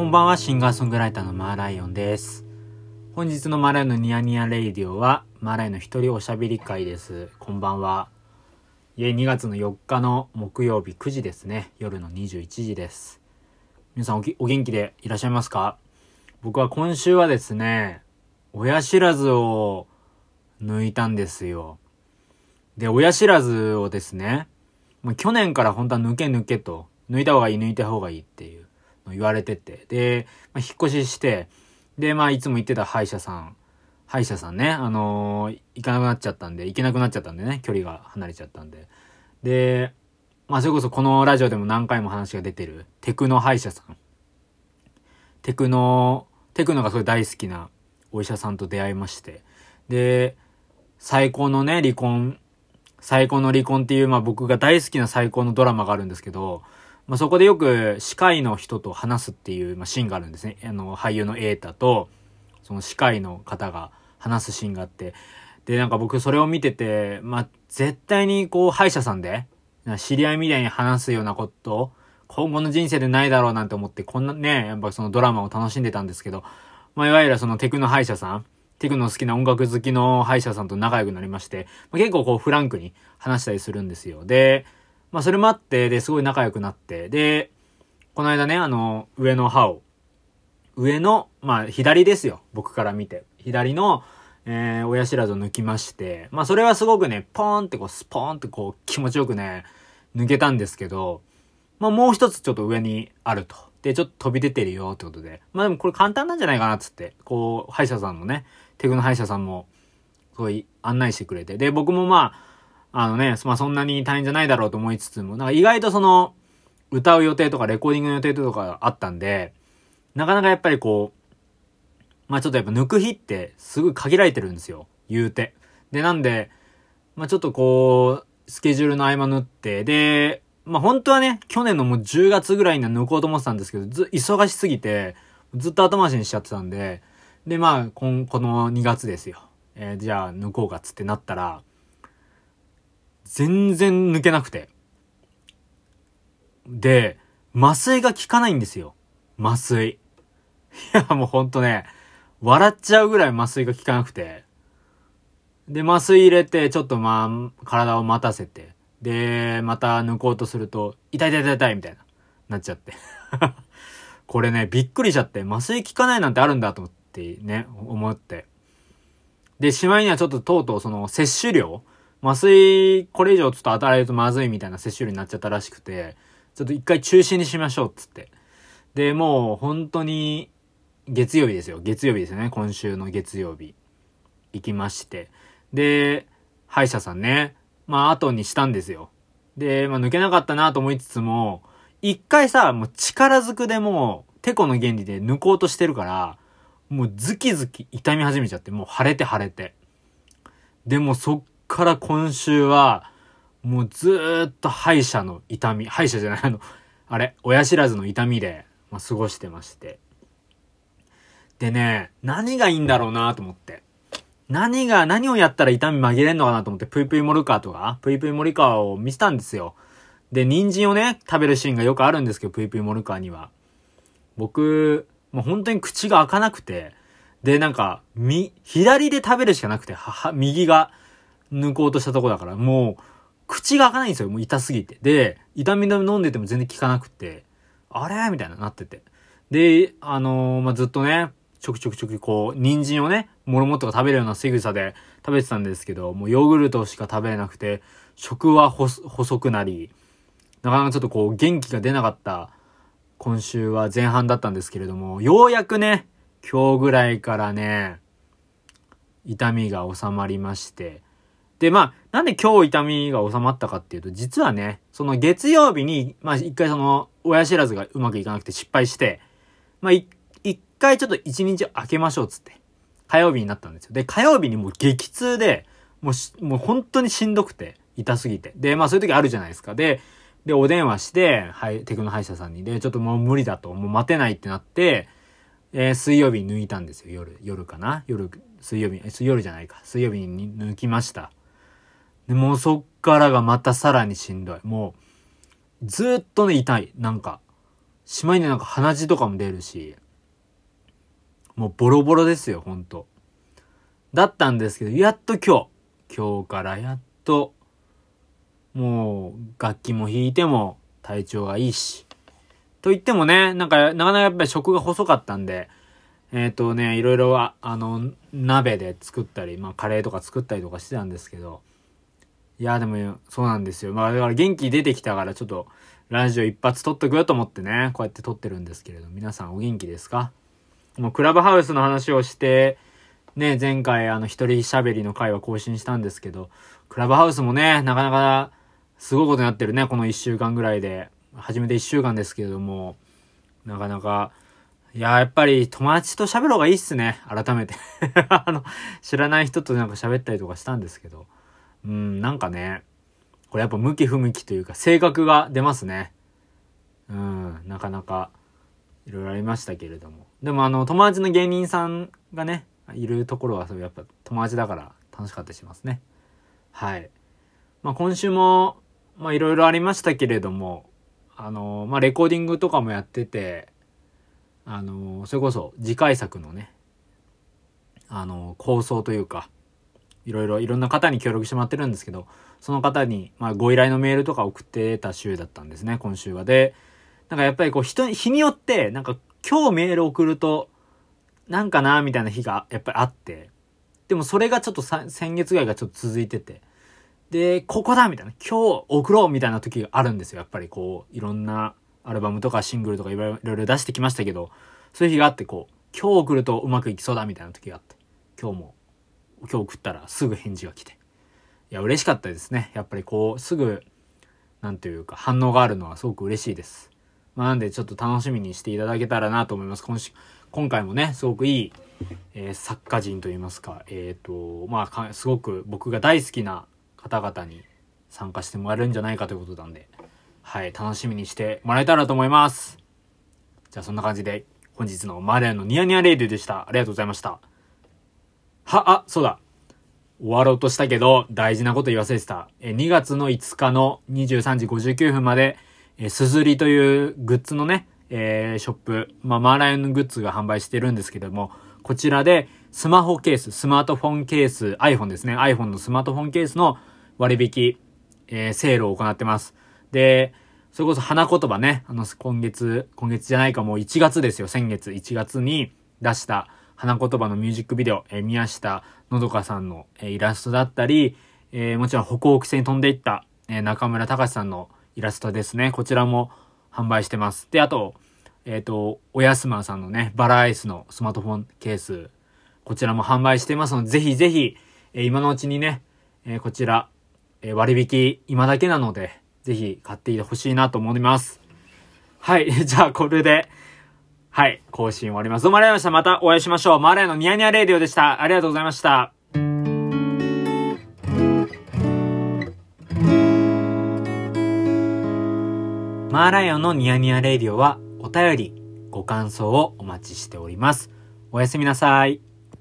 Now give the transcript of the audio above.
こんばんは、シンガーソングライターのマーライオンです。本日のマーライオンのニヤニヤレイディオは、マーライオンの一人おしゃべり会です。こんばんは。いえ、2月の4日の木曜日9時ですね。夜の21時です。皆さんお元気でいらっしゃいますか？僕は今週はですね、親知らずを抜いたんですよ。で、親知らずをですね、もう去年から本当は抜け抜けと、抜いた方がいい、抜いた方がいいっていう言われてて、で、まあ、引っ越しして、で、まあ、いつも行ってた歯医者さん、歯医者さんね、あのー、行かなくなっちゃったんで、行けなくなっちゃったんでね、距離が離れちゃったんで。で、まあ、それこそこのラジオでも何回も話が出てる、テクノ歯医者さん。テクノ、テクノがそれ大好きなお医者さんと出会いまして。で、最高のね、離婚最高の離婚っていう、まあ僕が大好きな最高のドラマがあるんですけど、まあそこでよく歯科医の人と話すっていう、まあ、シーンがあるんですね。あの、俳優の瑛太と、その歯科医の方が話すシーンがあって、で、なんか僕それを見てて、まあ絶対にこう歯医者さんで、知り合いみたいに話すようなこと、今後の人生でないだろうなんて思って、こんなね、やっぱそのドラマを楽しんでたんですけど、まあいわゆるそのテクノ歯医者さん、テクノ好きな音楽好きの歯医者さんと仲良くなりまして、まあ、結構こうフランクに話したりするんですよ。で、まあそれもあって、で、すごい仲良くなって、で、この間ね、あの、上の歯を、上の、まあ左ですよ。僕から見て。左の、えー、親知らずを抜きまして、まあそれはすごくね、ポーンってこう、スポーンってこう、気持ちよくね、抜けたんですけど、まあもう一つちょっと上にあると。で、ちょっと飛び出てるよってことで。まあでもこれ簡単なんじゃないかなっつって、こう、歯医者さんもね、テクノ歯医者さんも、すごい案内してくれて。で、僕もまあ、あのね、まあそんなに大変じゃないだろうと思いつつも、なんか意外とその、歌う予定とかレコーディングの予定とかあったんで、なかなかやっぱりこう、まあちょっとやっぱ抜く日ってすぐ限られてるんですよ。言うて。で、なんで、まあちょっとこう、スケジュールの合間縫って、で、まあ本当はね、去年のもう10月ぐらいには抜こうと思ってたんですけど、ず、忙しすぎて、ずっと後回しにしちゃってたんで、で、まあ、こん、この2月ですよ。えー、じゃあ抜こうかっつってなったら、全然抜けなくて。で、麻酔が効かないんですよ。麻酔。いや、もうほんとね、笑っちゃうぐらい麻酔が効かなくて。で、麻酔入れて、ちょっとまあ、体を待たせて。で、また抜こうとすると、痛い痛い痛い痛いみたいな、なっちゃって。これね、びっくりしちゃって、麻酔効かないなんてあるんだと思って。ね、思って。で、しまいにはちょっととうとうその摂取量麻酔、これ以上ちょっと与えるとまずいみたいな摂取量になっちゃったらしくて、ちょっと一回中止にしましょうっつって。で、もう本当に月曜日ですよ。月曜日ですよね。今週の月曜日。行きまして。で、歯医者さんね、まあ後にしたんですよ。で、まあ抜けなかったなと思いつつも、一回さ、もう力ずくでもう、テコの原理で抜こうとしてるから、もうズキズキ痛み始めちゃって、もう腫れて腫れて。でもそっから今週は、もうずっと歯医者の痛み、歯医者じゃない、あの、あれ、親知らずの痛みで、まあ、過ごしてまして。でね、何がいいんだろうなと思って。何が、何をやったら痛み紛れんのかなと思って、ぷいぷいモルカーとか、ぷいぷいモリカーを見せたんですよ。で、人参をね、食べるシーンがよくあるんですけど、ぷいぷいモルカーには。僕、もう本当に口が開かなくて、で、なんか、み、左で食べるしかなくて、は、は、右が抜こうとしたとこだから、もう、口が開かないんですよ。もう痛すぎて。で、痛み止め飲んでても全然効かなくて、あれ？みたいななってて。で、あのー、まあ、ずっとね、ちょくちょくちょくこう、人参をね、もろもっとか食べるような仕草で食べてたんですけど、もうヨーグルトしか食べれなくて、食は細くなり、なかなかちょっとこう、元気が出なかった今週は前半だったんですけれども、ようやくね、今日ぐらいからね、痛みが収まりまして、で、まあ、なんで今日痛みが収まったかっていうと、実はね、その月曜日に、まあ一回その、親知らずがうまくいかなくて失敗して、まあ一回ちょっと一日空けましょうっつって、火曜日になったんですよ。で、火曜日にもう激痛で、もうもう本当にしんどくて、痛すぎて。で、まあそういう時あるじゃないですか。で、で、お電話して、はい、テクノ歯医者さんに。で、ちょっともう無理だと、もう待てないってなって、えー、水曜日に抜いたんですよ、夜。夜かな？夜、水曜日、水夜じゃないか。水曜日に抜きました。で、もうそっからがまたさらにしんどい。もう、ずっとね、痛い。なんか、しまいになんか鼻血とかも出るし、もうボロボロですよ、ほんと。だったんですけど、やっと今日、今日からやっと、もう楽器も弾いても体調がいいし。と言ってもね、なんか、なかなかやっぱり食が細かったんで、えっ、ー、とね、いろいろあの、鍋で作ったり、まあカレーとか作ったりとかしてたんですけど、いや、でも、そうなんですよ。まあだから元気出てきたからちょっと、ラジオ一発撮っとくよと思ってね、こうやって撮ってるんですけれど、皆さんお元気ですか？もうクラブハウスの話をして、ね、前回あの一人喋りの回は更新したんですけど、クラブハウスもね、なかなかすごいことになってるね、この一週間ぐらいで。初めて一週間ですけれども、なかなか、いや、やっぱり友達と喋ろうがいいっすね。改めて あの、知らない人となんか喋ったりとかしたんですけど。うん、なんかね、これやっぱ向き不向きというか、性格が出ますね。うん、なかなか、いろいろありましたけれども。でもあの、友達の芸人さんがね、いるところは、やっぱ友達だから楽しかったりしますね。はい。まあ今週も、まあいろいろありましたけれども、あの、まあレコーディングとかもやってて、あの、それこそ次回作のね、あの、構想というか、いろいろいろんな方に協力してもらってるんですけど、その方に、まあ、ご依頼のメールとか送ってた週だったんですね、今週は。で、なんかやっぱりこう人、日によって、なんか今日メール送ると、なんかな、みたいな日がやっぱりあって、でもそれがちょっと先月ぐらいがちょっと続いてて、で、ここだみたいな、今日送ろうみたいな時があるんですよ。やっぱりこう、いろんなアルバムとかシングルとかいろいろ出してきましたけど、そういう日があってこう、今日送るとうまくいきそうだみたいな時があって、今日も、今日送ったらすぐ返事が来て。いや、嬉しかったですね。やっぱりこう、すぐ、なんというか反応があるのはすごく嬉しいです。まあ、なんでちょっと楽しみにしていただけたらなと思います。今週、今回もね、すごくいい、えー、作家人といいますか、えっ、ー、と、まあ、すごく僕が大好きな方々に参加してもらえるんじゃないかということなんで、はい、楽しみにしてもらえたらと思います。じゃあそんな感じで、本日のマレアのニヤニヤレイデでした。ありがとうございました。は、あ、そうだ。終わろうとしたけど、大事なこと言わせてた。え、2月の5日の23時59分まで、え、すずりというグッズのね、えー、ショップ、まあ、マーライオンのグッズが販売してるんですけども、こちらで、スマホケース、スマートフォンケース、iPhone ですね。iPhone のスマートフォンケースの割引、えー、セールを行ってます。で、それこそ花言葉ね、あの、今月、今月じゃないかもう1月ですよ、先月1月に出した花言葉のミュージックビデオ、え、宮下のどかさんの、え、イラストだったり、え、もちろん歩行規制に飛んでいった、え、中村隆さんのイラストですね。こちらも販売してます。で、あと、えっ、ー、と、おやすまさんのね、バラアイスのスマートフォンケース、こちらも販売してますので、ぜひぜひ、えー、今のうちにね、えー、こちら、え割引今だけなので、ぜひ買っていてほしいなと思います。はい。じゃあ、これで、はい。更新終わります。どうもありがとうございました。またお会いしましょう。マーライのニヤニヤレディオでした。ありがとうございました。マーライオンのニヤニヤレディオはお便り、ご感想をお待ちしております。おやすみなさい。